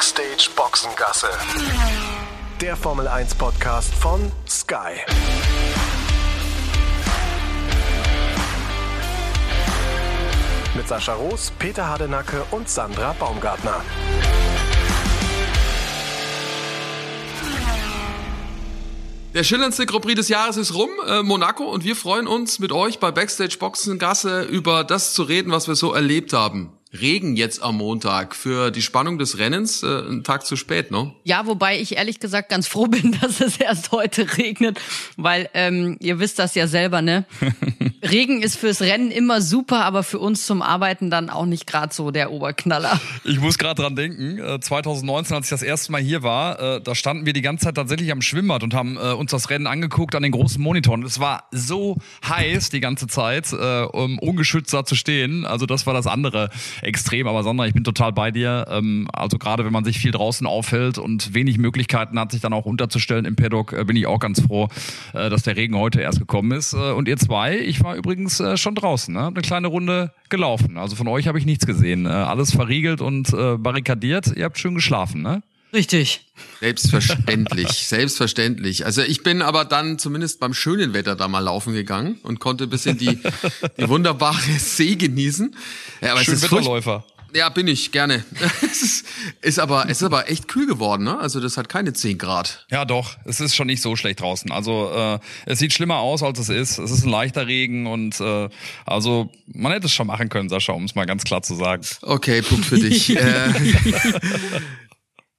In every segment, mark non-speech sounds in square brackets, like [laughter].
Backstage Boxengasse. Der Formel 1 Podcast von Sky. Mit Sascha Roos, Peter Hardenacke und Sandra Baumgartner. Der schillerndste Grand Prix des Jahres ist rum, äh, Monaco, und wir freuen uns mit euch bei Backstage Boxengasse über das zu reden, was wir so erlebt haben. Regen jetzt am Montag für die Spannung des Rennens, äh, ein Tag zu spät, ne? Ja, wobei ich ehrlich gesagt ganz froh bin, [laughs] dass es erst heute regnet, weil ähm, ihr wisst das ja selber, ne? [laughs] Regen ist fürs Rennen immer super, aber für uns zum Arbeiten dann auch nicht gerade so der Oberknaller. Ich muss gerade dran denken, 2019, äh, als ich das erste Mal hier war, äh, da standen wir die ganze Zeit tatsächlich am Schwimmbad und haben äh, uns das Rennen angeguckt an den großen Monitoren. Es war so heiß die ganze Zeit, um ungeschützt da zu stehen. Also das war das andere extrem, aber Sandra, ich bin total bei dir. Ähm, also gerade wenn man sich viel draußen aufhält und wenig Möglichkeiten hat, sich dann auch unterzustellen im Paddock, bin ich auch ganz froh, dass der Regen heute erst gekommen ist. Und ihr zwei, ich war übrigens schon draußen, ne? eine kleine Runde gelaufen. Also von euch habe ich nichts gesehen. alles verriegelt und barrikadiert. Ihr habt schön geschlafen, ne? Richtig. Selbstverständlich, [laughs] selbstverständlich. Also ich bin aber dann zumindest beim schönen Wetter da mal laufen gegangen und konnte ein bisschen die, die wunderbare See genießen. Ja, aber Schön es ist Wetterläufer. Ja, bin ich, gerne. [laughs] es ist, ist, aber, es ist aber echt kühl geworden, ne? Also das hat keine 10 Grad. Ja, doch. Es ist schon nicht so schlecht draußen. Also äh, es sieht schlimmer aus, als es ist. Es ist ein leichter Regen und äh, also man hätte es schon machen können, Sascha, um es mal ganz klar zu sagen. Okay, Punkt für dich. [laughs] äh,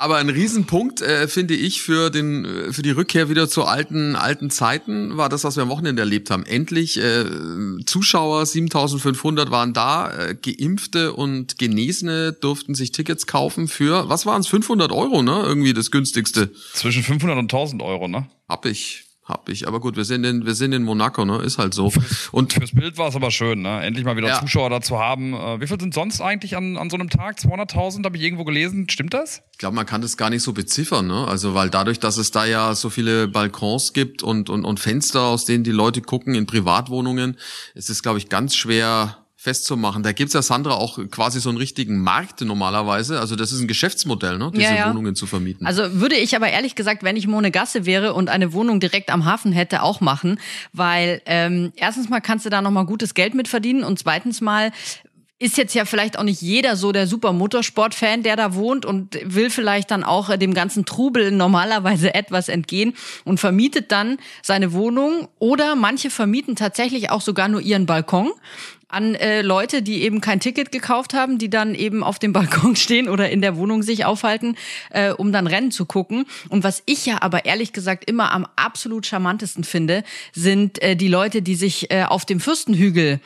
aber ein Riesenpunkt, äh, finde ich, für den, äh, für die Rückkehr wieder zu alten, alten Zeiten war das, was wir am Wochenende erlebt haben. Endlich, äh, Zuschauer, 7500 waren da, äh, Geimpfte und Genesene durften sich Tickets kaufen für, was waren es, 500 Euro, ne? Irgendwie das günstigste. Zwischen 500 und 1000 Euro, ne? Hab ich. Hab ich. Aber gut, wir sind in, wir sind in Monaco, ne? Ist halt so. Und fürs Bild war es aber schön, ne? Endlich mal wieder ja. Zuschauer dazu haben. Äh, wie viel sind sonst eigentlich an, an so einem Tag? 200.000 habe ich irgendwo gelesen. Stimmt das? Ich glaube, man kann das gar nicht so beziffern, ne? Also, weil dadurch, dass es da ja so viele Balkons gibt und, und, und Fenster, aus denen die Leute gucken in Privatwohnungen, ist es, glaube ich, ganz schwer festzumachen. Da gibt's ja, Sandra, auch quasi so einen richtigen Markt normalerweise. Also das ist ein Geschäftsmodell, ne? diese ja, ja. Wohnungen zu vermieten. Also würde ich aber ehrlich gesagt, wenn ich Gasse wäre und eine Wohnung direkt am Hafen hätte, auch machen. Weil ähm, erstens mal kannst du da nochmal gutes Geld mit verdienen und zweitens mal ist jetzt ja vielleicht auch nicht jeder so der super Motorsport-Fan, der da wohnt und will vielleicht dann auch äh, dem ganzen Trubel normalerweise [laughs] etwas entgehen und vermietet dann seine Wohnung oder manche vermieten tatsächlich auch sogar nur ihren Balkon an äh, Leute, die eben kein Ticket gekauft haben, die dann eben auf dem [laughs] Balkon stehen oder in der Wohnung sich aufhalten, äh, um dann Rennen zu gucken. Und was ich ja aber ehrlich gesagt immer am absolut charmantesten finde, sind äh, die Leute, die sich äh, auf dem Fürstenhügel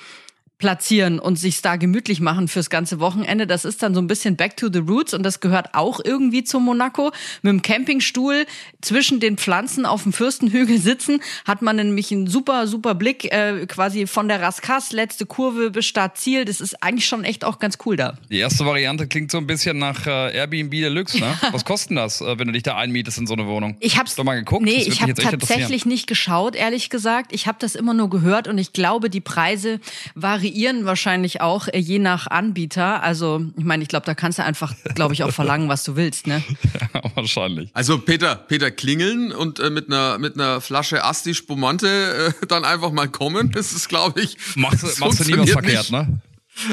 platzieren und sich da gemütlich machen fürs ganze Wochenende. Das ist dann so ein bisschen back to the roots und das gehört auch irgendwie zu Monaco. Mit dem Campingstuhl zwischen den Pflanzen auf dem Fürstenhügel sitzen, hat man nämlich einen super, super Blick äh, quasi von der Raskas, letzte Kurve bis Startziel. Das ist eigentlich schon echt auch ganz cool da. Die erste Variante klingt so ein bisschen nach äh, Airbnb Deluxe, ne? [laughs] Was kostet das, äh, wenn du dich da einmietest in so eine Wohnung? Ich hab's doch mal geguckt. Nee, ich habe tatsächlich nicht geschaut, ehrlich gesagt. Ich habe das immer nur gehört und ich glaube, die Preise variieren variieren wahrscheinlich auch äh, je nach Anbieter. Also, ich meine, ich glaube, da kannst du einfach, glaube ich, auch verlangen, was du willst, ne? [laughs] Ja, wahrscheinlich. Also Peter, Peter klingeln und äh, mit einer mit einer Flasche Asti Spumante äh, dann einfach mal kommen. Das ist, glaube ich, machst, du, machst du nie was verkehrt, ne?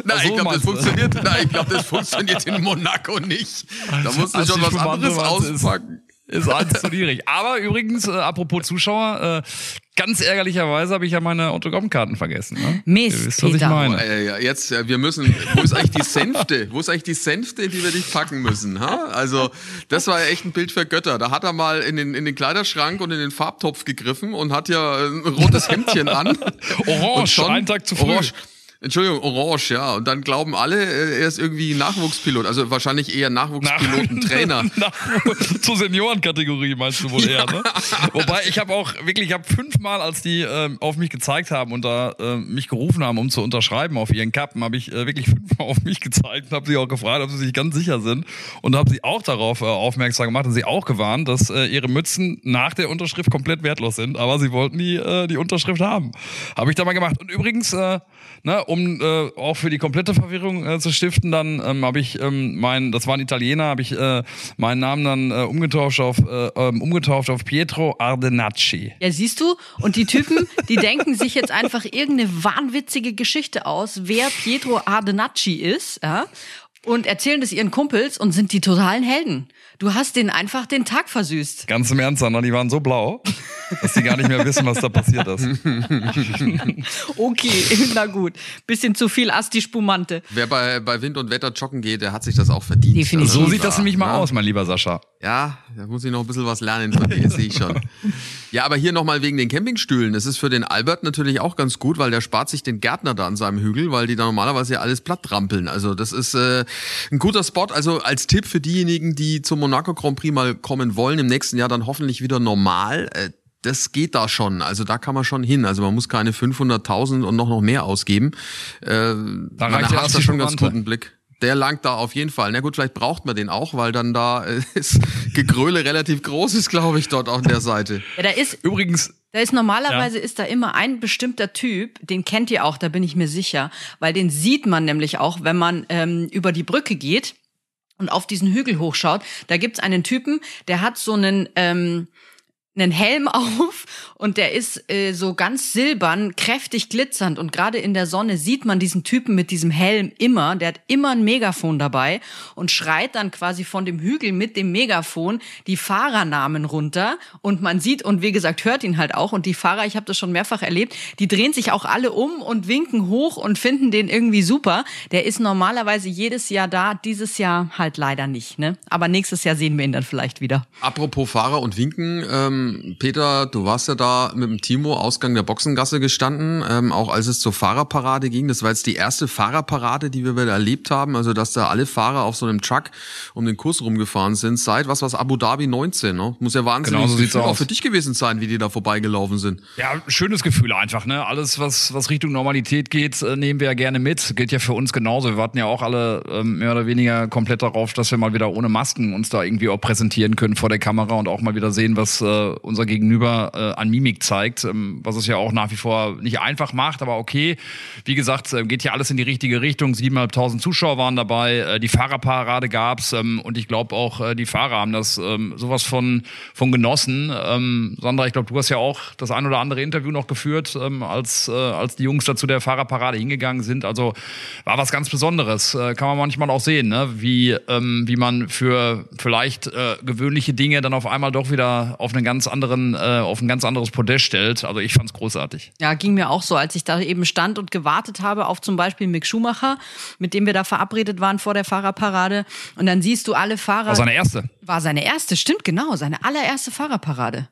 Nein, so, ich glaube, das funktioniert. Nein, ich glaube, das funktioniert in Monaco nicht. Da musst du schon was anderes auspacken. Ist alles zu niedrig. Aber übrigens, äh, apropos Zuschauer, äh, ganz ärgerlicherweise habe ich ja meine Autogrammkarten vergessen. Ne? Mist, Ihr wisst, was ich meine. Oh, ja, jetzt, wir müssen, wo ist eigentlich die Sänfte? Wo ist eigentlich die Sänfte, die wir dich packen müssen? Ha? Also, das war ja echt ein Bild für Götter. Da hat er mal in den, in den Kleiderschrank und in den Farbtopf gegriffen und hat ja ein rotes Hemdchen an. [laughs] Orange, schon, einen Tag zu früh. Orange. Entschuldigung, Orange, ja. Und dann glauben alle, äh, er ist irgendwie Nachwuchspilot. Also wahrscheinlich eher Nachwuchspilotentrainer. Nach, [laughs] zur Seniorenkategorie meinst du wohl eher, ne? Wobei ich habe auch wirklich, ich habe fünfmal, als die äh, auf mich gezeigt haben und da äh, mich gerufen haben, um zu unterschreiben auf ihren Kappen, habe ich äh, wirklich fünfmal [laughs] auf mich gezeigt und habe sie auch gefragt, ob sie sich ganz sicher sind und habe sie auch darauf äh, aufmerksam gemacht und sie auch gewarnt, dass äh, ihre Mützen nach der Unterschrift komplett wertlos sind, aber sie wollten die, äh, die Unterschrift haben. Habe ich da mal gemacht. Und übrigens, äh, ne, um äh, auch für die komplette Verwirrung äh, zu stiften, dann ähm, habe ich ähm, mein, das war ein Italiener, habe ich äh, meinen Namen dann äh, umgetauft auf äh, ähm, umgetauft auf Pietro Ardenacci. Ja, siehst du? Und die Typen, die denken sich jetzt einfach irgendeine wahnwitzige Geschichte aus, wer Pietro Ardenacci ist, ja, und erzählen das ihren Kumpels und sind die totalen Helden. Du hast denen einfach den Tag versüßt. Ganz im Ernst, Anna, die waren so blau, dass die gar nicht mehr wissen, was da passiert ist. [laughs] Okay, [laughs] na gut. Bisschen zu viel Asti Spumante. Wer bei, bei Wind und Wetter joggen geht, der hat sich das auch verdient. Definitiv. So sieht das nämlich mal ja. aus, mein lieber Sascha. Ja, da muss ich noch ein bisschen was lernen von dir, sehe ich schon. [laughs] Ja, aber hier nochmal wegen den Campingstühlen. Das ist für den Albert natürlich auch ganz gut, weil der spart sich den Gärtner da an seinem Hügel, weil die da normalerweise ja alles platt trampeln. Also das ist äh, ein guter Spot. Also als Tipp für diejenigen, die zum Monaco Grand Prix mal kommen wollen, im nächsten Jahr dann hoffentlich wieder normal. Äh, das geht da schon, also da kann man schon hin. Also man muss keine 500.000 und noch noch mehr ausgeben. Äh, Da man reicht ja hat da schon ganz guten Blick. Der langt da auf jeden Fall. Na gut, vielleicht braucht man den auch, weil dann da äh, [laughs] ist Gegröle relativ groß ist, glaube ich, dort auf der Seite. Ja, da ist, Übrigens, da ist normalerweise ist da immer ein bestimmter Typ, den kennt ihr auch, da bin ich mir sicher, weil den sieht man nämlich auch, wenn man ähm, über die Brücke geht und auf diesen Hügel hochschaut. Da gibt's einen Typen, der hat so einen ähm, einen Helm [laughs] auf und der ist äh, so ganz silbern, kräftig glitzernd und gerade in der Sonne sieht man diesen Typen mit diesem Helm immer, der hat immer ein Megafon dabei und schreit dann quasi von dem Hügel mit dem Megafon die Fahrernamen runter und man sieht und wie gesagt hört ihn halt auch und die Fahrer, ich habe das schon mehrfach erlebt, die drehen sich auch alle um und winken hoch und finden den irgendwie super. Der ist normalerweise jedes Jahr da, dieses Jahr halt leider nicht, ne? Aber nächstes Jahr sehen wir ihn dann vielleicht wieder. Apropos Fahrer und Winken, ähm, Peter, du warst ja da mit dem Timo Ausgang der Boxengasse gestanden, ähm, auch als es zur Fahrerparade ging. Das war jetzt die erste Fahrerparade, die wir wieder erlebt haben. Also dass da alle Fahrer auf so einem Truck um den Kurs rumgefahren sind seit was was Abu Dhabi 19. Ne? Muss ja wahnsinnig Genau so sieht's auch aus. für dich gewesen sein, wie die da vorbeigelaufen sind. Ja, schönes Gefühl einfach, ne? Alles, was, was Richtung Normalität geht, äh, nehmen wir ja gerne mit. Geht ja für uns genauso. Wir warten ja auch alle ähm, mehr oder weniger komplett darauf, dass wir mal wieder ohne Masken uns da irgendwie auch präsentieren können vor der Kamera und auch mal wieder sehen, was äh, unser Gegenüber äh, an Mimik zeigt, ähm, was es ja auch nach wie vor nicht einfach macht, aber okay. Wie gesagt, äh, geht ja alles in die richtige Richtung. 7.500 Zuschauer waren dabei, äh, die Fahrerparade gab's ähm, und ich glaube auch, äh, die Fahrer haben das ähm, sowas von, von genossen. Ähm, Sandra, ich glaube, du hast ja auch das ein oder andere Interview noch geführt, ähm, als, äh, als die Jungs da zu der Fahrerparade hingegangen sind. Also war was ganz Besonderes. Äh, kann man manchmal auch sehen, ne? wie, ähm, wie man für vielleicht äh, gewöhnliche Dinge dann auf einmal doch wieder auf einen ganz anderen, äh, auf ein ganz anderes Podest stellt. Also ich fand's großartig. Ja, ging mir auch so, als ich da eben stand und gewartet habe auf zum Beispiel Mick Schumacher, mit dem wir da verabredet waren vor der Fahrerparade. Und dann siehst du alle Fahrer. War seine erste. War seine erste, stimmt, genau, seine allererste Fahrerparade.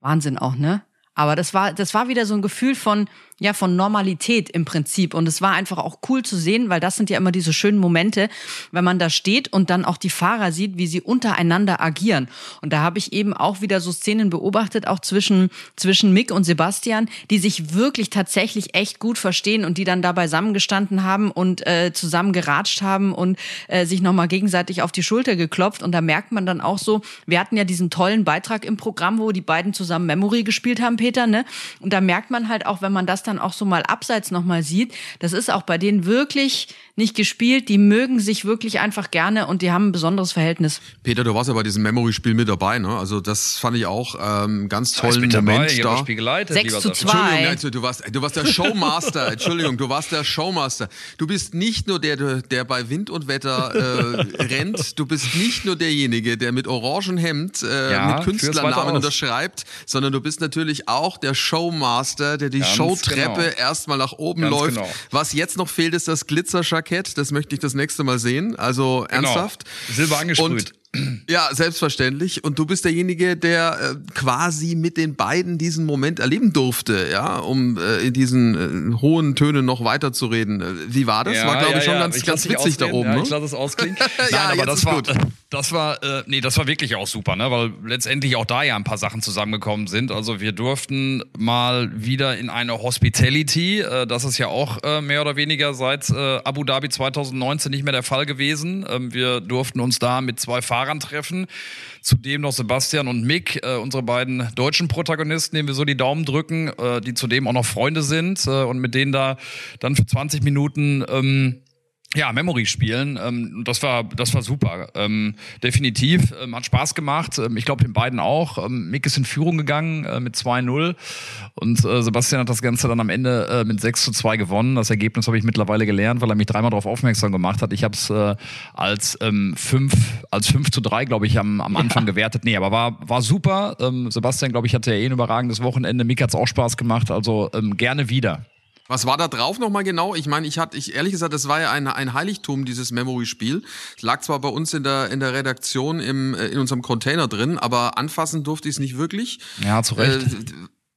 Wahnsinn auch, ne? Aber das war, das war wieder so ein Gefühl von, ja, von Normalität im Prinzip. Und es war einfach auch cool zu sehen, weil das sind ja immer diese schönen Momente, wenn man da steht und dann auch die Fahrer sieht, wie sie untereinander agieren. Und da habe ich eben auch wieder so Szenen beobachtet, auch zwischen, zwischen Mick und Sebastian, die sich wirklich tatsächlich echt gut verstehen und die dann da beisammengestanden haben und äh, zusammen geratscht haben und äh, sich nochmal gegenseitig auf die Schulter geklopft. Und da merkt man dann auch so, wir hatten ja diesen tollen Beitrag im Programm, wo die beiden zusammen Memory gespielt haben, Peter, ne? Und da merkt man halt auch, wenn man das dann auch so mal abseits nochmal sieht, das ist auch bei denen wirklich nicht gespielt. Die mögen sich wirklich einfach gerne und die haben ein besonderes Verhältnis. Peter, du warst ja bei diesem Memory-Spiel mit dabei, ne? Also das fand ich auch ähm, ganz tollen mit dabei. Moment Ich hab da. Spiel geleitet, Sechs lieber zu Sascha. zwei. Entschuldigung, also du warst, du warst der Showmaster. Entschuldigung, du warst der Showmaster. Du bist nicht nur der, der bei Wind und Wetter äh, rennt. Du bist nicht nur derjenige, der mit orangen Hemd äh, Ja, mit Künstlernamen unterschreibt, sondern du bist natürlich auch der Showmaster, der die Ganz Showtreppe genau. erstmal nach oben Ganz läuft. genau. Was jetzt noch fehlt, ist das Glitzerjackett. Das möchte ich das nächste Mal sehen. Also Genau. ernsthaft. Silber angesprüht. Und ja, selbstverständlich. Und du bist derjenige, der äh, quasi mit den beiden diesen Moment erleben durfte, ja, um äh, in diesen äh, hohen Tönen noch weiterzureden. Wie war das? war, glaube ich, schon ganz, Ich ganz witzig da oben, Ja, ne? ich lasse es ausklingen. [laughs] Nein, Ja, aber das ist war, gut. Das war, äh, nee, das war wirklich auch super, ne, weil letztendlich auch da ja ein paar Sachen zusammengekommen sind. Also wir durften mal wieder in eine Hospitality, äh, das ist ja auch äh, mehr oder weniger seit äh, Abu Dhabi 2019 nicht mehr der Fall gewesen. Ähm, wir durften uns da mit zwei Fahrern treffen. Zudem noch Sebastian und Mick, äh, unsere beiden deutschen Protagonisten, denen wir so die Daumen drücken, äh, die zudem auch noch Freunde sind äh, und mit denen da dann für 20 Minuten ähm, ja, Memory spielen. Ähm, das war, das war super. Ähm, definitiv. Ähm, hat Spaß gemacht. Ähm, ich glaube, den beiden auch. Ähm, Mick ist in Führung gegangen äh, mit 2-0. Und äh, Sebastian hat das Ganze dann am Ende äh, mit 6 zu 2 gewonnen. Das Ergebnis habe ich mittlerweile gelernt, weil er mich dreimal darauf aufmerksam gemacht hat. Ich habe es äh, als ähm, 5, als 5 zu 3, glaube ich, am, am Anfang ja. gewertet. Nee, aber war, war super. Ähm, Sebastian, glaube ich, hatte ja eh ein überragendes Wochenende. Mick hat's auch Spaß gemacht. Also ähm, gerne wieder. Was war da drauf nochmal genau? Ich meine, ich hatte, ich ehrlich gesagt, das war ja ein, ein Heiligtum, dieses Memory-Spiel. Es lag zwar bei uns in der, in der Redaktion im, äh, in unserem Container drin, aber anfassen durfte ich es nicht wirklich. Ja, zu Recht. Äh,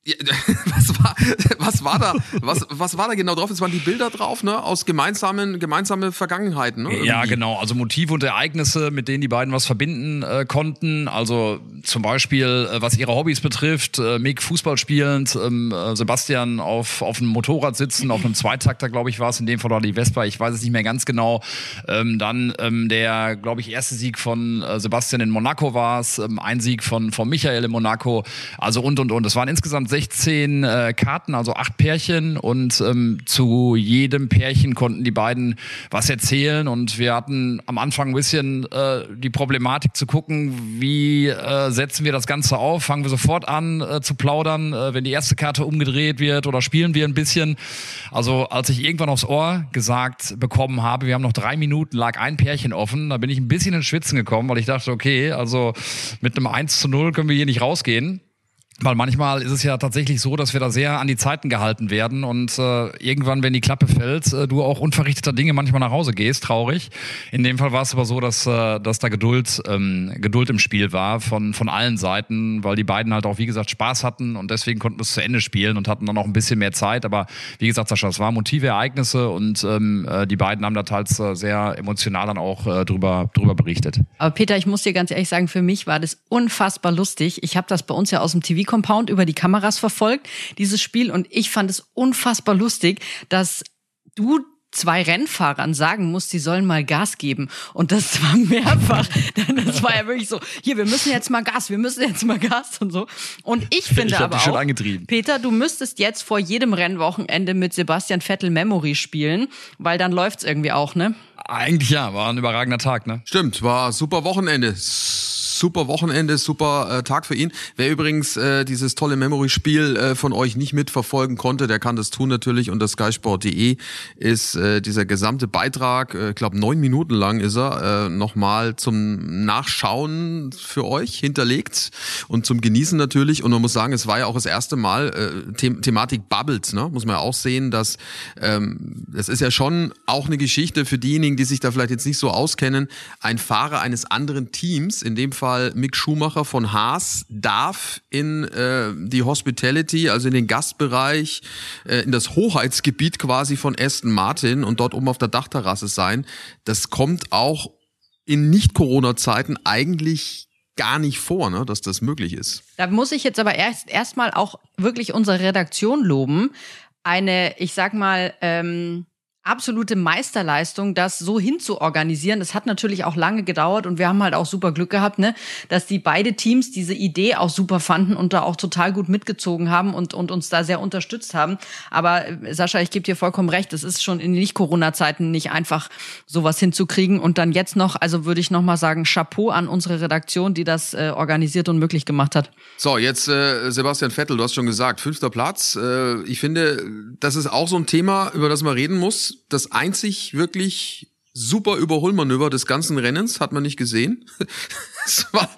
[laughs] was war, was war da, was, was war da genau drauf? Es waren die Bilder drauf, ne, aus gemeinsamen, gemeinsame Vergangenheiten, ne? Ja, genau. Also Motive und Ereignisse, mit denen die beiden was verbinden äh, konnten. Also zum Beispiel, äh, was ihre Hobbys betrifft, äh, Mick Fußball spielend, ähm, äh, Sebastian auf, auf einem Motorrad sitzen, auf einem Zweitakter, glaube ich, war es in dem Fall, oder die Vespa, ich weiß es nicht mehr ganz genau. Ähm, dann ähm, der, glaube ich, erste Sieg von äh, Sebastian in Monaco war es, ähm, ein Sieg von, von Michael in Monaco, also und und und. Es waren insgesamt 16 äh, Karten, also acht Pärchen und ähm, zu jedem Pärchen konnten die beiden was erzählen und wir hatten am Anfang ein bisschen äh, die Problematik zu gucken, wie äh, setzen wir das Ganze auf, fangen wir sofort an äh, zu plaudern, äh, wenn die erste Karte umgedreht wird oder spielen wir ein bisschen. Also als ich irgendwann aufs Ohr gesagt bekommen habe, wir haben noch drei Minuten, lag ein Pärchen offen, da bin ich ein bisschen ins Schwitzen gekommen, weil ich dachte, okay, also mit einem 1 zu 0 können wir hier nicht rausgehen. Weil manchmal ist es ja tatsächlich so, dass wir da sehr an die Zeiten gehalten werden und äh, irgendwann, wenn die Klappe fällt, äh, du auch unverrichteter Dinge manchmal nach Hause gehst, traurig. In dem Fall war es aber so, dass, äh, dass da Geduld, ähm, Geduld im Spiel war von, von allen Seiten, weil die beiden halt auch, wie gesagt, Spaß hatten und deswegen konnten wir es zu Ende spielen und hatten dann auch ein bisschen mehr Zeit. Aber wie gesagt, Sascha, es waren Motive, Ereignisse und ähm, äh, die beiden haben da teils äh, sehr emotional dann auch äh, drüber, drüber berichtet. Aber Peter, ich muss dir ganz ehrlich sagen, für mich war das unfassbar lustig. Ich habe das bei uns ja aus dem TV Compound über die Kameras verfolgt, dieses Spiel. Und ich fand es unfassbar lustig, dass du zwei Rennfahrern sagen musst, sie sollen mal Gas geben. Und das war mehrfach. [laughs] das war ja wirklich so, hier, wir müssen jetzt mal Gas, wir müssen jetzt mal Gas und so. Und ich finde ich aber auch, Peter, du müsstest jetzt vor jedem Rennwochenende mit Sebastian Vettel Memory spielen, weil dann läuft's irgendwie auch, ne? Eigentlich ja, war ein überragender Tag, ne? Stimmt, war super Wochenende super Wochenende, super äh, Tag für ihn. Wer übrigens äh, dieses tolle Memory-Spiel äh, von euch nicht mitverfolgen konnte, der kann das tun natürlich unter skysport.de ist äh, dieser gesamte Beitrag, äh, ich glaube neun Minuten lang ist er, äh, nochmal zum Nachschauen für euch hinterlegt und zum Genießen natürlich. Und man muss sagen, es war ja auch das erste Mal äh, The Thematik Bubbles, ne? muss man ja auch sehen, dass ähm, das ist ja schon auch eine Geschichte für diejenigen, die sich da vielleicht jetzt nicht so auskennen. Ein Fahrer eines anderen Teams, in dem Fall Fall Mick Schumacher von Haas darf in äh, die Hospitality, also in den Gastbereich, äh, in das Hoheitsgebiet quasi von Aston Martin und dort oben auf der Dachterrasse sein. Das kommt auch in Nicht-Corona-Zeiten eigentlich gar nicht vor, ne, dass das möglich ist. Da muss ich jetzt aber erst erstmal auch wirklich unsere Redaktion loben. Eine, ich sag mal, ähm, absolute Meisterleistung, das so hinzuorganisieren. Das hat natürlich auch lange gedauert und wir haben halt auch super Glück gehabt, ne, dass die beide Teams diese Idee auch super fanden und da auch total gut mitgezogen haben und, und uns da sehr unterstützt haben. Aber äh, Sascha, ich gebe dir vollkommen recht, es ist schon in Nicht-Corona-Zeiten nicht einfach, sowas hinzukriegen. Und dann jetzt noch, also würde ich nochmal sagen, Chapeau an unsere Redaktion, die das äh, organisiert und möglich gemacht hat. So, jetzt äh, Sebastian Vettel, du hast schon gesagt, fünfter Platz. Äh, ich finde, das ist auch so ein Thema, über das man reden muss das einzig wirklich super Überholmanöver des ganzen Rennens, hat man nicht gesehen. Es war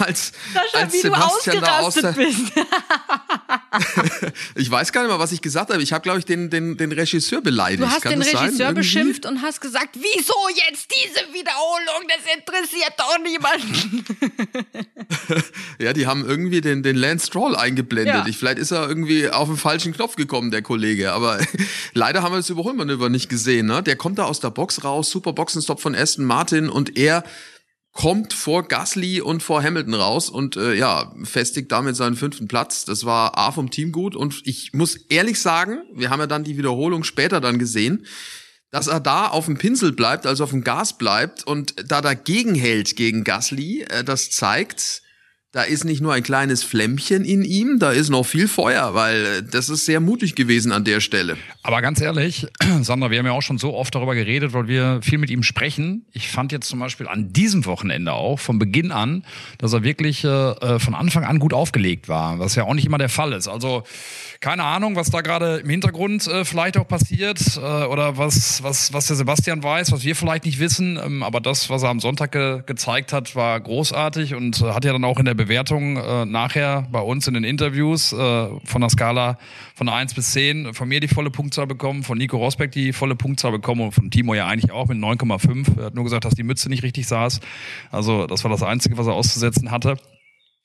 als, Sascha, als Sebastian da aus der, bist. [laughs] [laughs] Ich weiß gar nicht mal, was ich gesagt habe. Ich habe, glaube ich, den, den, den Regisseur beleidigt. Du hast Kann den Regisseur beschimpft und hast gesagt, wieso jetzt diese Wiederholung? Das interessiert doch niemanden. [laughs] ja, die haben irgendwie den, den Lance Stroll eingeblendet. Ja. Ich, vielleicht ist er irgendwie auf den falschen Knopf gekommen, der Kollege. Aber leider haben wir das Überholmanöver nicht gesehen. Ne? Der kommt da aus der Box raus, super Boxenstopp von Aston Martin und er kommt vor Gasly und vor Hamilton raus und äh, ja, festigt damit seinen fünften Platz. Das war A vom Team gut und ich muss ehrlich sagen, wir haben ja dann die Wiederholung später dann gesehen. dass er da auf dem Pinsel bleibt, also auf dem Gas bleibt und da dagegen hält gegen Gasly, äh, das zeigt, da ist nicht nur ein kleines Flämmchen in ihm, da ist noch viel Feuer, weil äh, das ist sehr mutig gewesen an der Stelle. Aber ganz ehrlich, [clears throat] Sandra, wir haben ja auch schon so oft darüber geredet, weil wir viel mit ihm sprechen. Ich fand jetzt zum Beispiel an diesem Wochenende auch von Beginn an, dass er wirklich äh, äh von Anfang an gut aufgelegt war, was ja auch nicht immer der Fall ist. Also keine Ahnung, was da gerade im Hintergrund äh, vielleicht auch passiert äh, oder was, was, was der Sebastian weiß, was wir vielleicht nicht wissen. Ähm, aber das, was er am Sonntag ge gezeigt hat, war großartig und äh, hat ja dann auch in der Bewertung äh, nachher bei uns in den Interviews äh, von der Skala von 1 bis 10 von mir die volle Punktzahl bekommen, von Nico Rosbeck die volle Punktzahl bekommen und von Timo ja eigentlich auch mit 9,5. Er hat nur gesagt, dass die Mütze nicht richtig saß. Also das war das Einzige, was er auszusetzen hatte.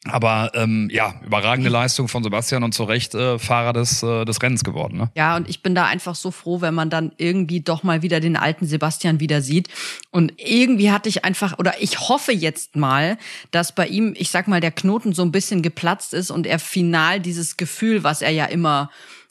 Aber ähm, ja, überragende Leistung von Sebastian und zu Recht äh, Fahrer des, äh, des Rennens geworden. Ne? Ja, und ich bin da einfach so froh, wenn man dann irgendwie doch mal wieder den alten Sebastian wieder sieht. Und irgendwie hatte ich einfach, oder ich hoffe jetzt mal, dass bei ihm, ich sag mal, der Knoten so ein bisschen geplatzt ist und er final dieses Gefühl, was er ja immer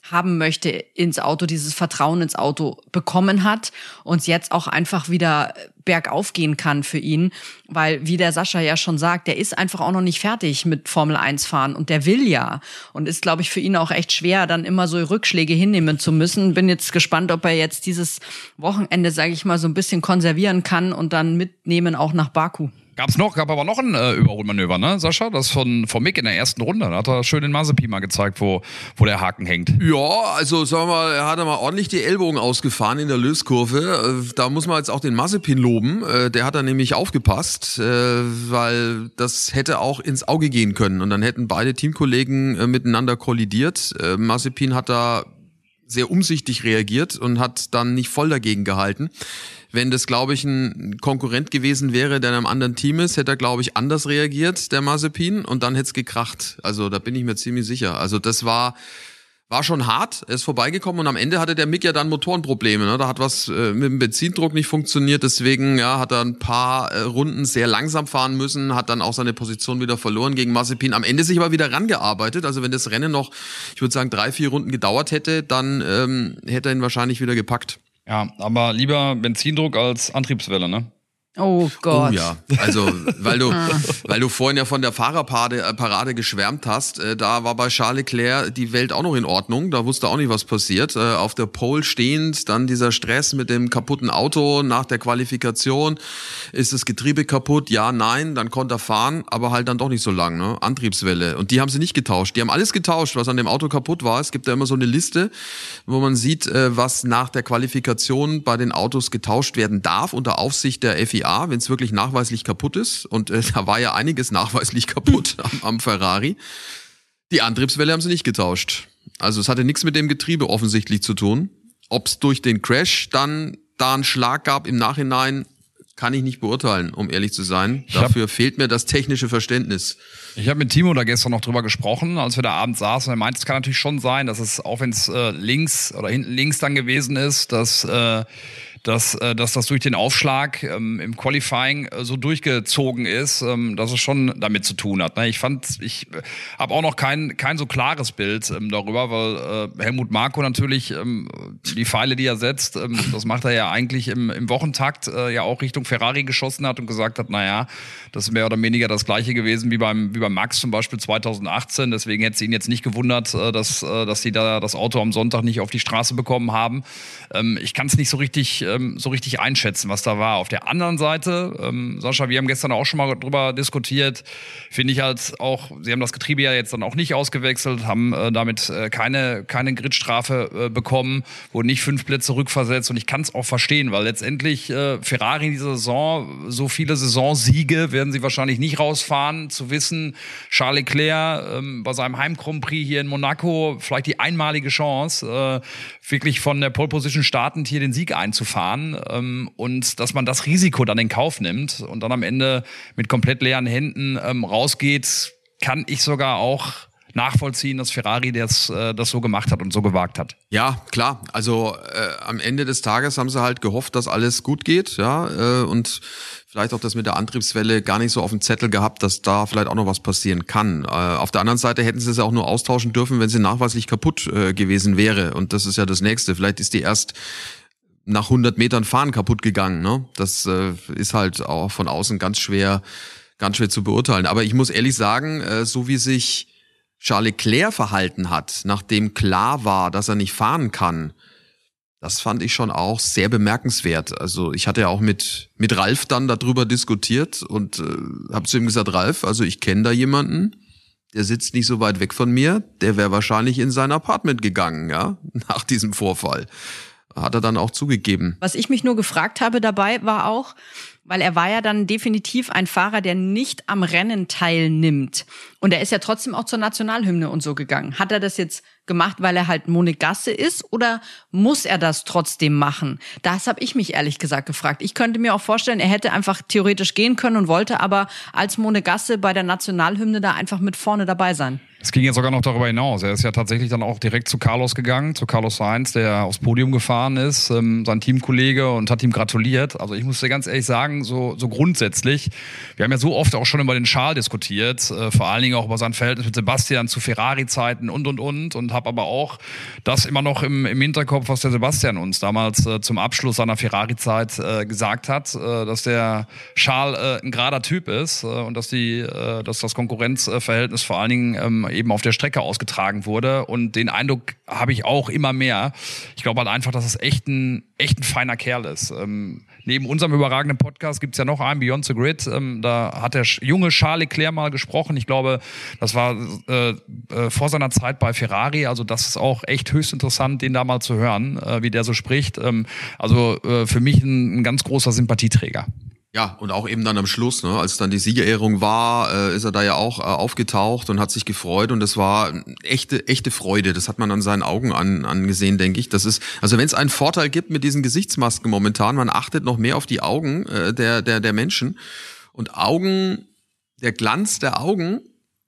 haben möchte ins Auto, dieses Vertrauen ins Auto bekommen hat und jetzt auch einfach wieder bergauf gehen kann für ihn, weil wie der Sascha ja schon sagt, der ist einfach auch noch nicht fertig mit Formel 1 fahren und der will ja und ist glaube ich für ihn auch echt schwer dann immer so Rückschläge hinnehmen zu müssen. Bin jetzt gespannt, ob er jetzt dieses Wochenende, sage ich mal, so ein bisschen konservieren kann und dann mitnehmen auch nach Baku. Gab's noch, gab aber noch ein äh, Überholmanöver, ne, Sascha? Das von, von Mick in der ersten Runde. Da hat er schön den Mazepi mal gezeigt, wo, wo der Haken hängt. Ja, also sagen wir mal, er hat mal ordentlich die Ellbogen ausgefahren in der Löskurve. Äh, da muss man jetzt auch den Mazepin loben. Äh, der hat da nämlich aufgepasst, äh, weil das hätte auch ins Auge gehen können. Und dann hätten beide Teamkollegen äh, miteinander kollidiert. Äh, Mazepin hat da sehr umsichtig reagiert und hat dann nicht voll dagegen gehalten. Wenn das, glaube ich, ein Konkurrent gewesen wäre, der in einem anderen Team ist, hätte er, glaube ich, anders reagiert, der Mazepin, und dann hätte es gekracht. Also da bin ich mir ziemlich sicher. Also das war war schon hart, er ist vorbeigekommen und am Ende hatte der Mick ja dann Motorenprobleme. Ne? Da hat was äh, mit dem Benzindruck nicht funktioniert, deswegen ja, hat er ein paar äh, Runden sehr langsam fahren müssen, hat dann auch seine Position wieder verloren gegen Mazepin. Am Ende sich aber wieder rangearbeitet. Also wenn das Rennen noch, ich würde sagen, drei, vier Runden gedauert hätte, dann ähm, hätte er ihn wahrscheinlich wieder gepackt. Ja, aber lieber Benzindruck als Antriebswelle, ne? Oh Gott. Oh ja, also weil du, [laughs] ah. weil du vorhin ja von der Fahrerparade äh, Parade geschwärmt hast, äh, da war bei Charles Leclerc die Welt auch noch in Ordnung, da wusste auch nicht, was passiert. Äh, auf der Pole stehend, dann dieser Stress mit dem kaputten Auto nach der Qualifikation, ist das Getriebe kaputt? Ja, nein, dann konnte er fahren, aber halt dann doch nicht so lang, ne? Antriebswelle. Und die haben sie nicht getauscht. Die haben alles getauscht, was an dem Auto kaputt war. Es gibt ja immer so eine Liste, wo man sieht, äh, was nach der Qualifikation bei den Autos getauscht werden darf unter Aufsicht der FIA ja, wenn es wirklich nachweislich kaputt ist. Und äh, [laughs] da war ja einiges nachweislich kaputt [laughs] am, am Ferrari. Die Antriebswelle haben sie nicht getauscht. Also es hatte nichts mit dem Getriebe offensichtlich zu tun. Ob es durch den Crash dann da einen Schlag gab im Nachhinein, kann ich nicht beurteilen, um ehrlich zu sein. Ich Dafür fehlt mir das technische Verständnis. Ich habe mit Timo da gestern noch drüber gesprochen, als wir da abends saßen. Er meinte, es kann natürlich schon sein, dass es, auch wenn es äh, links oder hinten links dann gewesen ist, dass äh, dass, äh, dass das durch den Aufschlag ähm, im Qualifying äh, so durchgezogen ist, ähm, dass es schon damit zu tun hat. Ne? Ich fand, ich äh, habe auch noch kein, kein so klares Bild ähm, darüber, weil äh, Helmut Marko natürlich ähm, die Pfeile, die er setzt, ähm, das macht er ja eigentlich im, im Wochentakt äh, ja auch Richtung Ferrari geschossen hat und gesagt hat, naja, das ist mehr oder weniger das gleiche gewesen wie beim, wie beim Max zum Beispiel 2018. Deswegen hätte es ihn jetzt nicht gewundert, äh, dass, dass sie da das Auto am Sonntag nicht auf die Straße bekommen haben. Ähm, ich kann es nicht so richtig ähm, so richtig einschätzen, was da war. Auf der anderen Seite, ähm, Sascha, wir haben gestern auch schon mal drüber diskutiert, finde ich halt auch, sie haben das Getriebe ja jetzt dann auch nicht ausgewechselt, haben äh, damit äh, keine, keine Gridstrafe äh, bekommen, wurden nicht fünf Plätze rückversetzt. Und ich kann es auch verstehen, weil letztendlich äh, Ferrari in dieser Saison, so viele Saisonsiege werden sie wahrscheinlich nicht rausfahren, zu wissen, Charles Leclerc ähm, bei seinem Heim Grand Prix hier in Monaco vielleicht die einmalige Chance, äh, wirklich von der Pole Position startend hier den Sieg einzufahren fahren ähm, und dass man das Risiko dann in Kauf nimmt und dann am Ende mit komplett leeren Händen ähm, rausgeht, kann ich sogar auch nachvollziehen, dass Ferrari das, äh, das so gemacht hat und so gewagt hat. Ja, klar. Also äh, am Ende des Tages haben sie halt gehofft, dass alles gut geht, ja, äh, und vielleicht auch das mit der Antriebswelle gar nicht so auf dem Zettel gehabt, dass da vielleicht auch noch was passieren kann. Äh, auf der anderen Seite hätten sie es auch nur austauschen dürfen, wenn sie nachweislich kaputt äh, gewesen wäre. Und das ist ja das Nächste. Vielleicht ist die erst nach 100 Metern Fahren kaputt gegangen. Ne? Das äh, ist halt auch von außen ganz schwer, ganz schwer zu beurteilen. Aber ich muss ehrlich sagen, äh, so wie sich Charles Leclerc verhalten hat, nachdem klar war, dass er nicht fahren kann, das fand ich schon auch sehr bemerkenswert. Also ich hatte ja auch mit mit Ralf dann darüber diskutiert und äh, habe zu ihm gesagt, Ralf, also ich kenne da jemanden, der sitzt nicht so weit weg von mir, der wäre wahrscheinlich in sein Apartment gegangen, ja, [laughs] nach diesem Vorfall. Hat er dann auch zugegeben. Was ich mich nur gefragt habe dabei war auch, weil er war ja dann definitiv ein Fahrer, der nicht am Rennen teilnimmt. Und er ist ja trotzdem auch zur Nationalhymne und so gegangen. Hat er das jetzt gemacht, weil er halt Monegasse ist oder muss er das trotzdem machen? Das habe ich mich ehrlich gesagt gefragt. Ich könnte mir auch vorstellen, er hätte einfach theoretisch gehen können und wollte aber als Monegasse bei der Nationalhymne da einfach mit vorne dabei sein. Es ging jetzt sogar noch darüber hinaus. Er ist ja tatsächlich dann auch direkt zu Carlos gegangen, zu Carlos Sainz, der aufs Podium gefahren ist, ähm, sein Teamkollege und hat ihm gratuliert. Also ich muss dir ganz ehrlich sagen, so, so grundsätzlich, wir haben ja so oft auch schon über den Schal diskutiert, äh, vor allen Dingen auch über sein Verhältnis mit Sebastian zu Ferrari-Zeiten und und und und habe aber auch das immer noch im, im Hinterkopf, was der Sebastian uns damals äh, zum Abschluss seiner Ferrari-Zeit äh, gesagt hat, äh, dass der Schal äh, ein gerader Typ ist äh, und dass die, äh, dass das Konkurrenzverhältnis vor allen Dingen ähm, eben auf der Strecke ausgetragen wurde. Und den Eindruck habe ich auch immer mehr. Ich glaube halt einfach, dass es echt ein, echt ein feiner Kerl ist. Ähm, neben unserem überragenden Podcast gibt's ja noch einen, Beyond the Grid. Ähm, da hat der junge Charles Leclerc mal gesprochen. Ich glaube, das war äh, äh, vor seiner Zeit bei Ferrari. Also das ist auch echt höchst interessant, den da mal zu hören, äh, wie der so spricht. Ähm, also äh, für mich ein, ein ganz großer Sympathieträger. Ja, und auch eben dann am Schluss, ne, als dann die Siegerehrung war, äh, ist er da ja auch äh, aufgetaucht und hat sich gefreut und das war echte echte Freude. Das hat man an seinen Augen an, angesehen, denke ich. Das ist also wenn es einen Vorteil gibt mit diesen Gesichtsmasken momentan, man achtet noch mehr auf die Augen äh, der der der Menschen und Augen, der Glanz der Augen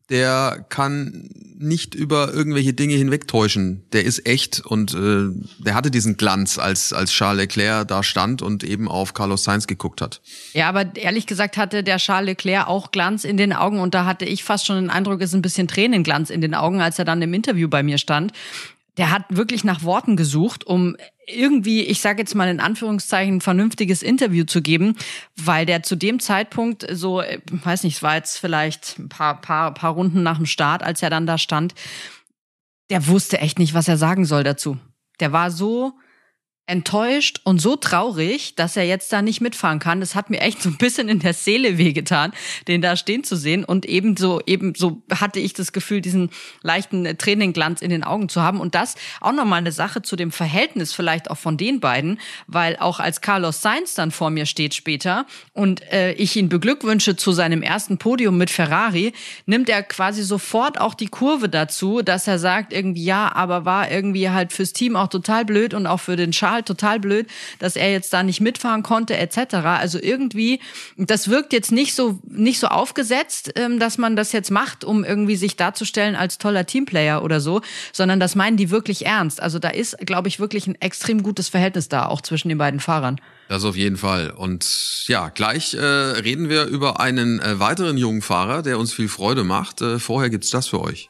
der kann nicht über irgendwelche Dinge hinwegtäuschen. Der ist echt und äh, der hatte diesen Glanz, als, als Charles Leclerc da stand und eben auf Carlos Sainz geguckt hat. Ja, aber ehrlich gesagt hatte der Charles Leclerc auch Glanz in den Augen und da hatte ich fast schon den Eindruck, es ist ein bisschen Tränenglanz in den Augen, als er dann im Interview bei mir stand der hat wirklich nach Worten gesucht, um irgendwie, ich sage jetzt mal in Anführungszeichen, ein vernünftiges Interview zu geben, weil der zu dem Zeitpunkt so, weiß nicht, es war jetzt vielleicht ein paar, paar, paar Runden nach dem Start, als er dann da stand, der wusste echt nicht, was er sagen soll dazu. Der war so enttäuscht und so traurig, dass er jetzt da nicht mitfahren kann. Das hat mir echt so ein bisschen in der Seele wehgetan, den da stehen zu sehen. Und ebenso, ebenso hatte ich das Gefühl, diesen leichten Trainingglanz in den Augen zu haben. Und das auch nochmal eine Sache zu dem Verhältnis vielleicht auch von den beiden, weil auch als Carlos Sainz dann vor mir steht später und äh, ich ihn beglückwünsche zu seinem ersten Podium mit Ferrari, nimmt er quasi sofort auch die Kurve dazu, dass er sagt irgendwie, ja, aber war irgendwie halt fürs Team auch total blöd und auch für den Charles total, total blöd, dass er jetzt da nicht mitfahren konnte, etc. Also irgendwie, das wirkt jetzt nicht so, nicht so aufgesetzt, ähm, dass man das jetzt macht, um irgendwie sich darzustellen als toller Teamplayer oder so, sondern das meinen die wirklich ernst. Also da ist, glaube ich, wirklich ein extrem gutes Verhältnis da, auch zwischen den beiden Fahrern. Das auf jeden Fall. Und ja, gleich äh, reden wir über einen äh, weiteren jungen Fahrer, der uns viel Freude macht. Äh, vorher gibt's das für euch.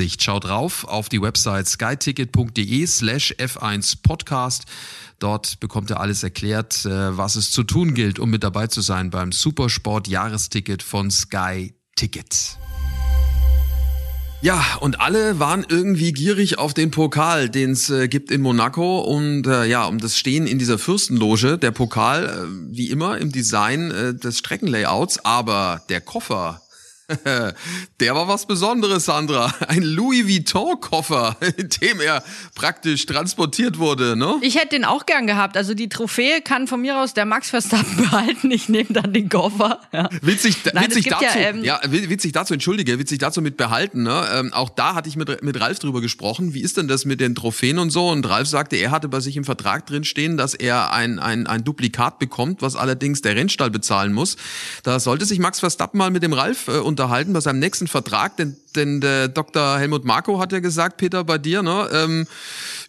Ansicht. Schaut drauf auf die Website skyticket.de slash F1 Podcast. Dort bekommt ihr alles erklärt, äh, was es zu tun gilt, um mit dabei zu sein beim Supersport Jahresticket von Sky Ticket. Ja, und alle waren irgendwie gierig auf den Pokal, den es äh, gibt in Monaco und äh, ja, um das Stehen in dieser Fürstenloge. Der Pokal, äh, wie immer, im Design äh, des Streckenlayouts, aber der Koffer Der war was Besonderes, Sandra. Ein Louis Vuitton-Koffer, in dem er praktisch transportiert wurde, ne? Ich hätte den auch gern gehabt. Also die Trophäe kann von mir aus der Max Verstappen [laughs] behalten. Ich nehme dann den Koffer. Ja. Witzig, Nein, witzig dazu, ja, ja, ähm, witzig dazu, entschuldige, witzig dazu mit behalten, ne? Ähm, auch da hatte ich mit, mit Ralf drüber gesprochen. Wie ist denn das mit den Trophäen und so? Und Ralf sagte, er hatte bei sich im Vertrag drin stehen, dass er ein, ein, ein Duplikat bekommt, was allerdings der Rennstall bezahlen muss. Da sollte sich Max Verstappen mal mit dem Ralf äh, unterhalten bei seinem nächsten Vertrag, denn, denn der Dr. Helmut Marko hat ja gesagt, Peter, bei dir, ne? Ähm,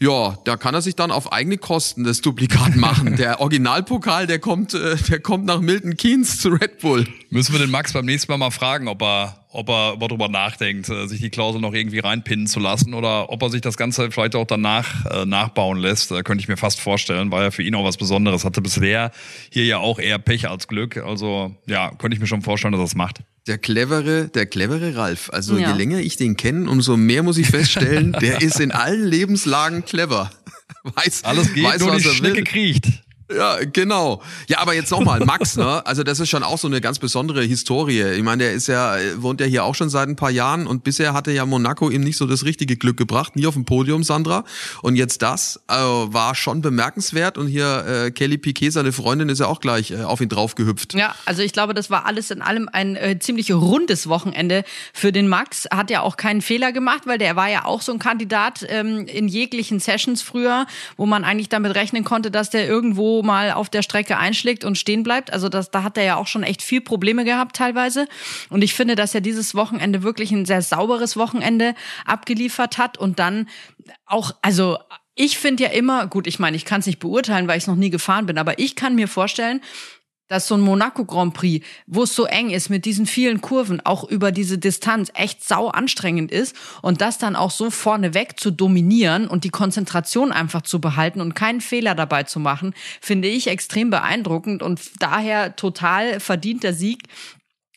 ja, da kann er sich dann auf eigene Kosten das Duplikat machen. [laughs] der Originalpokal, der kommt, äh, der kommt nach Milton Keynes zu Red Bull. Müssen wir den Max beim nächsten Mal mal fragen, ob er, ob er, ob er drüber nachdenkt, äh, sich die Klausel noch irgendwie reinpinnen zu lassen oder ob er sich das Ganze vielleicht auch danach äh, nachbauen lässt. Da könnte ich mir fast vorstellen, war ja für ihn auch was Besonderes. Hatte bisher hier ja auch eher Pech als Glück. Also ja, könnte ich mir schon vorstellen, dass er es macht. Der clevere, der clevere Ralf. Also Ja. je länger ich den kenne, umso mehr muss ich feststellen, [laughs] der ist in allen Lebenslagen clever. [laughs] Weiß, Alles geht, weiß, nur was die er Schnecke will. kriecht. Ja, genau. Ja, aber jetzt nochmal, Max, ne? Also das ist schon auch so eine ganz besondere Historie. Ich meine, der ist ja, wohnt ja hier auch schon seit ein paar Jahren und bisher hatte ja Monaco ihm nicht so das richtige Glück gebracht. Nie auf dem Podium, Sandra. Und jetzt das äh, war schon bemerkenswert. Und hier äh, Kelly Piquet, seine Freundin, ist ja auch gleich äh, auf ihn draufgehüpft. Ja, also ich glaube, das war alles in allem ein äh, ziemlich rundes Wochenende für den Max. Hat ja auch keinen Fehler gemacht, weil der war ja auch so ein Kandidat ähm, in jeglichen Sessions früher, wo man eigentlich damit rechnen konnte, dass der irgendwo mal auf der Strecke einschlägt und stehen bleibt. Also das, da hat er ja auch schon echt viel Probleme gehabt teilweise. Und ich finde, dass er dieses Wochenende wirklich ein sehr sauberes Wochenende abgeliefert hat und dann auch, also ich finde ja immer, gut, ich meine, ich kann es nicht beurteilen, weil ich noch nie gefahren bin, aber ich kann mir vorstellen, dass so ein Monaco Grand Prix, wo es so eng ist mit diesen vielen Kurven, auch über diese Distanz echt sau anstrengend ist. Und das dann auch so vorneweg zu dominieren und die Konzentration einfach zu behalten und keinen Fehler dabei zu machen, finde ich extrem beeindruckend und daher total verdienter Sieg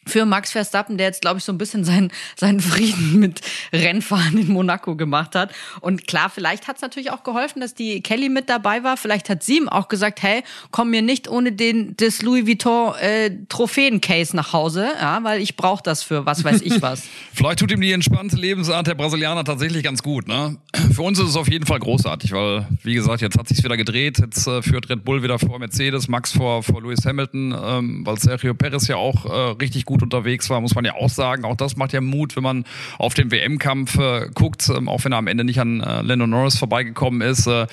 für Max Verstappen, der jetzt, glaube ich, so ein bisschen seinen, seinen Frieden mit Rennfahren in Monaco gemacht hat. Und klar, vielleicht hat es natürlich auch geholfen, dass die Kelly mit dabei war. Vielleicht hat sie ihm auch gesagt, hey, komm mir nicht ohne den das Louis Vuitton äh, Trophäencase nach Hause, ja, weil ich brauche das für was weiß ich was. [laughs] Vielleicht tut ihm die entspannte Lebensart der Brasilianer tatsächlich ganz gut. Ne? Für uns ist es auf jeden Fall großartig, weil, wie gesagt, jetzt hat sich's wieder gedreht. Jetzt äh, führt Red Bull wieder vor Mercedes, Max vor, vor Lewis Hamilton, ähm, weil Sergio Perez ja auch äh, richtig gut unterwegs war, muss man ja auch sagen. Auch das macht ja Mut, wenn man auf den WM-Kampf äh, guckt, ähm, auch wenn er am Ende nicht an äh, Lando Norris vorbeigekommen ist. Äh,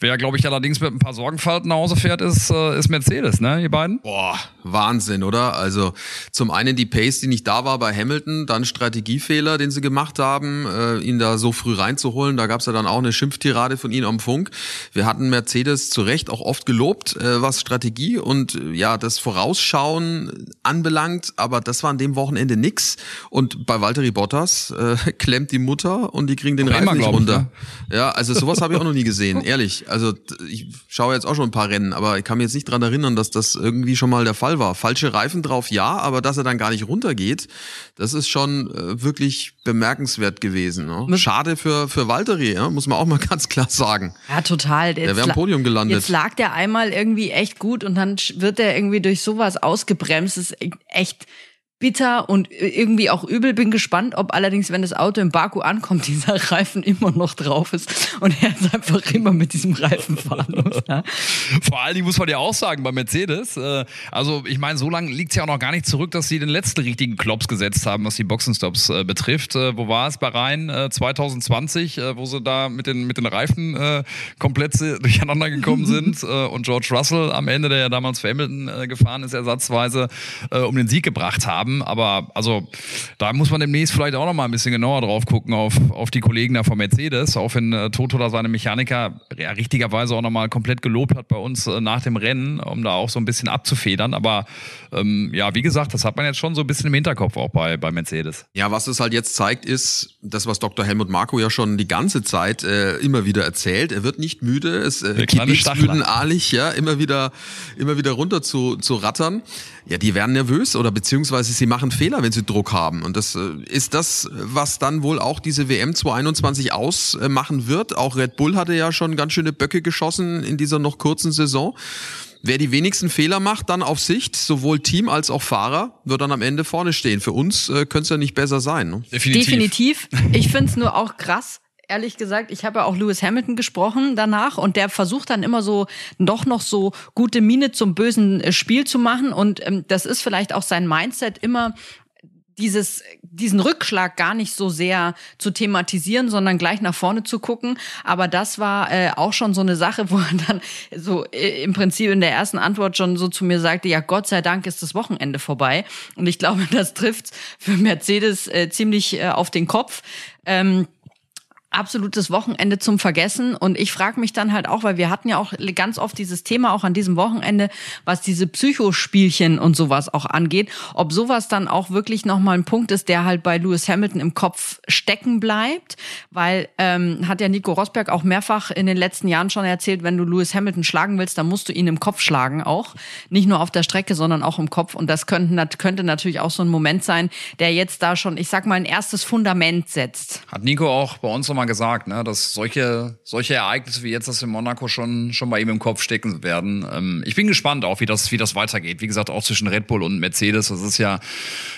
wer, glaube ich, allerdings mit ein paar Sorgenfalten nach Hause fährt, ist, äh, ist Mercedes, ne, ihr beiden? Boah, Wahnsinn, oder? Also zum einen die Pace, die nicht da war bei Hamilton, dann Strategiefehler, den sie gemacht haben, äh, ihn da so früh reinzuholen. Da gab's ja dann auch eine Schimpftirade von ihnen am Funk. Wir hatten Mercedes zu Recht auch oft gelobt, äh, was Strategie und äh, ja das Vorausschauen anbelangt, aber das war an dem Wochenende nix. Und bei Valtteri Bottas äh, [laughs] klemmt die Mutter und die kriegen den Reifen nicht glaub ich, runter. ne? Ja, also sowas habe ich auch noch nie gesehen, [laughs] ehrlich. Also ich schaue jetzt auch schon ein paar Rennen, aber ich kann mir jetzt nicht dran erinnern, dass das irgendwie schon mal der Fall war. Falsche Reifen drauf, ja, aber dass er dann gar nicht runtergeht, das ist schon äh, wirklich bemerkenswert gewesen. Ne? Schade für für Valtteri, ja? muss man auch mal [laughs] ganz klar sagen. Ja, total. Jetzt wäre am Podium gelandet. Jetzt lag der einmal irgendwie echt gut und dann wird er irgendwie durch sowas ausgebremst. Das ist e- echt bitter und irgendwie auch übel. Bin gespannt, ob allerdings, wenn das Auto in Baku ankommt, [laughs] dieser Reifen immer noch drauf ist und er jetzt einfach immer mit diesem Reifen fahren muss. Ja. Vor allen Dingen muss man ja auch sagen, bei Mercedes, äh, also ich meine, so lange liegt es ja auch noch gar nicht zurück, dass sie den letzten richtigen Klops gesetzt haben, was die Boxenstops äh, betrifft. Äh, wo war es? Bei Rhein äh, 2020, äh, wo sie da mit den, mit den Reifen äh, komplett durcheinander gekommen [laughs] sind äh, und George Russell am Ende, der ja damals für Hamilton gefahren ist, ersatzweise um den Sieg gebracht haben. Aber also da muss man demnächst vielleicht auch noch mal ein bisschen genauer drauf gucken auf, auf die Kollegen da von Mercedes, auch wenn äh, Toto da seine Mechaniker ja, richtigerweise auch noch mal komplett gelobt hat bei uns äh, nach dem Rennen, um da auch so ein bisschen abzufedern. Aber ähm, ja, wie gesagt, das hat man jetzt schon so ein bisschen im Hinterkopf auch bei, bei Mercedes. Ja, was es halt jetzt zeigt, ist das, was Dr. Helmut Marko ja schon die ganze Zeit äh, immer wieder erzählt. Er wird nicht müde, es äh, kleine Stachler. müdenartig, ja, immer wieder, immer wieder runter zu, zu rattern. Ja, die werden nervös oder beziehungsweise sie machen Fehler, wenn sie Druck haben. Und das äh, ist das, was dann wohl auch diese WM 2021 ausmachen wird. Auch Red Bull hatte ja schon ganz schöne Böcke geschossen in dieser noch kurzen Saison. wer die wenigsten Fehler macht, dann auf Sicht, sowohl Team als auch Fahrer, wird dann am Ende vorne stehen. Für uns äh, könnte es ja nicht besser sein. Ne? Definitiv. Definitiv. Ich finde es nur auch krass, ehrlich gesagt, ich habe ja auch Lewis Hamilton gesprochen danach und der versucht dann immer so doch noch so gute Miene zum bösen äh, Spiel zu machen und ähm, das ist vielleicht auch sein Mindset immer dieses, diesen Rückschlag gar nicht so sehr zu thematisieren, sondern gleich nach vorne zu gucken. Aber das war äh, auch schon so eine Sache, wo er dann so äh, im Prinzip in der ersten Antwort schon so zu mir sagte, ja, Gott sei Dank ist das Wochenende vorbei. Und ich glaube, [laughs] das trifft für Mercedes äh, ziemlich äh, auf den Kopf. Ähm, absolutes Wochenende zum Vergessen. Und ich frage mich dann halt auch, weil wir hatten ja auch ganz oft dieses Thema auch an diesem Wochenende, was diese Psychospielchen und sowas auch angeht, ob sowas dann auch wirklich nochmal ein Punkt ist, der halt bei Lewis Hamilton im Kopf stecken bleibt. Weil ähm, hat ja Nico Rosberg auch mehrfach in den letzten Jahren schon erzählt, wenn du Lewis Hamilton schlagen willst, dann musst du ihn im Kopf schlagen auch. Nicht nur auf der Strecke, sondern auch im Kopf. Und das könnte, könnte natürlich auch so ein Moment sein, der jetzt da schon, ich sag mal, ein erstes Fundament setzt. Hat Nico auch bei uns nochmal mal gesagt, ne, dass solche, solche Ereignisse wie jetzt das in Monaco schon, schon bei ihm im Kopf stecken werden. Ähm, ich bin gespannt auch, wie das, wie das weitergeht. Wie gesagt, auch zwischen Red Bull und Mercedes. Das ist ja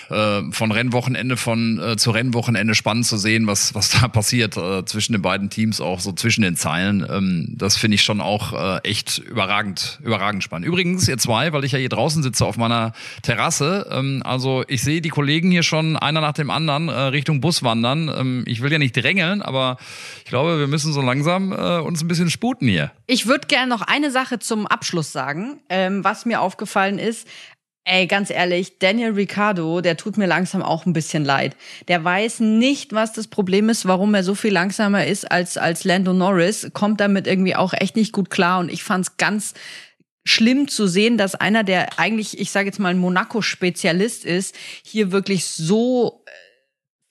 äh, von Rennwochenende von äh, zu Rennwochenende spannend zu sehen, was, was da [laughs] passiert äh, zwischen den beiden Teams, auch so zwischen den Zeilen. Ähm, das finde ich schon auch äh, echt überragend, überragend spannend. Übrigens, ihr zwei, weil ich ja hier draußen sitze auf meiner Terrasse, ähm, also ich sehe die Kollegen hier schon einer nach dem anderen äh, Richtung Bus wandern. Ähm, ich will ja nicht drängeln, aber ich glaube, wir müssen so langsam äh, uns ein bisschen sputen hier. Ich würde gerne noch eine Sache zum Abschluss sagen, ähm, was mir aufgefallen ist. Ey, ganz ehrlich, Daniel Ricciardo, der tut mir langsam auch ein bisschen leid. Der weiß nicht, was das Problem ist, warum er so viel langsamer ist als, als Lando Norris, kommt damit irgendwie auch echt nicht gut klar und ich fand's ganz schlimm zu sehen, dass einer, der eigentlich, ich sage jetzt mal, ein Monaco-Spezialist ist, hier wirklich so äh,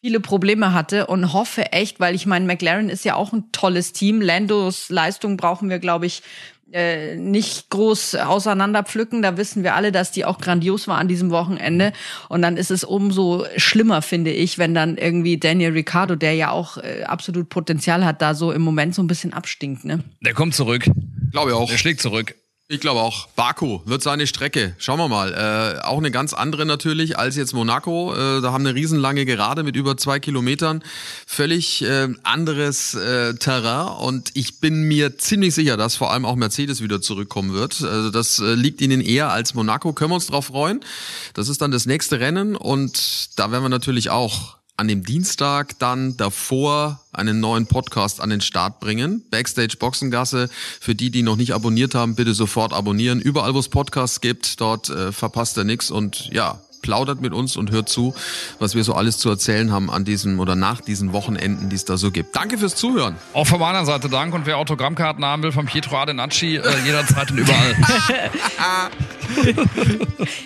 viele Probleme hatte und hoffe echt, weil ich meine, McLaren ist ja auch ein tolles Team. Landos Leistung brauchen wir, glaube ich, äh, nicht groß auseinanderpflücken. Da wissen wir alle, dass die auch grandios war an diesem Wochenende. Und dann ist es umso schlimmer, finde ich, wenn dann irgendwie Daniel Ricciardo, der ja auch äh, absolut Potenzial hat, da so im Moment so ein bisschen abstinkt. Ne? Der kommt zurück. Glaube ich auch. Der schlägt zurück. Ich glaube auch. Baku wird seine Strecke. Schauen wir mal. Äh, auch eine ganz andere natürlich als jetzt Monaco. Äh, da haben eine riesenlange Gerade mit über zwei Kilometern. Völlig äh, anderes äh, Terrain. Und ich bin mir ziemlich sicher, dass vor allem auch Mercedes wieder zurückkommen wird. Also das äh, liegt ihnen eher als Monaco. Können wir uns drauf freuen. Das ist dann das nächste Rennen. Und da werden wir natürlich auch an dem Dienstag dann davor einen neuen Podcast an den Start bringen. Backstage Boxengasse. Für die, die noch nicht abonniert haben, bitte sofort abonnieren. Überall, wo es Podcasts gibt, dort äh, verpasst ihr nichts. Und ja, plaudert mit uns und hört zu, was wir so alles zu erzählen haben an diesem oder nach diesen Wochenenden, die es da so gibt. Danke fürs Zuhören. Auch von meiner Seite Dank und wer Autogrammkarten haben will von Pietro Adenacci, äh, jederzeit und überall. [laughs]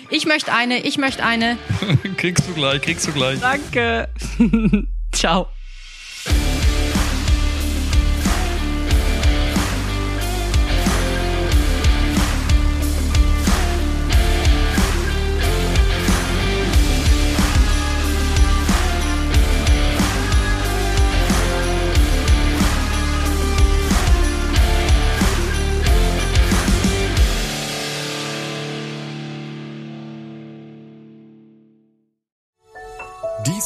ich möchte eine, ich möchte eine. [laughs] kriegst du gleich, kriegst du gleich. Danke. [laughs] Ciao.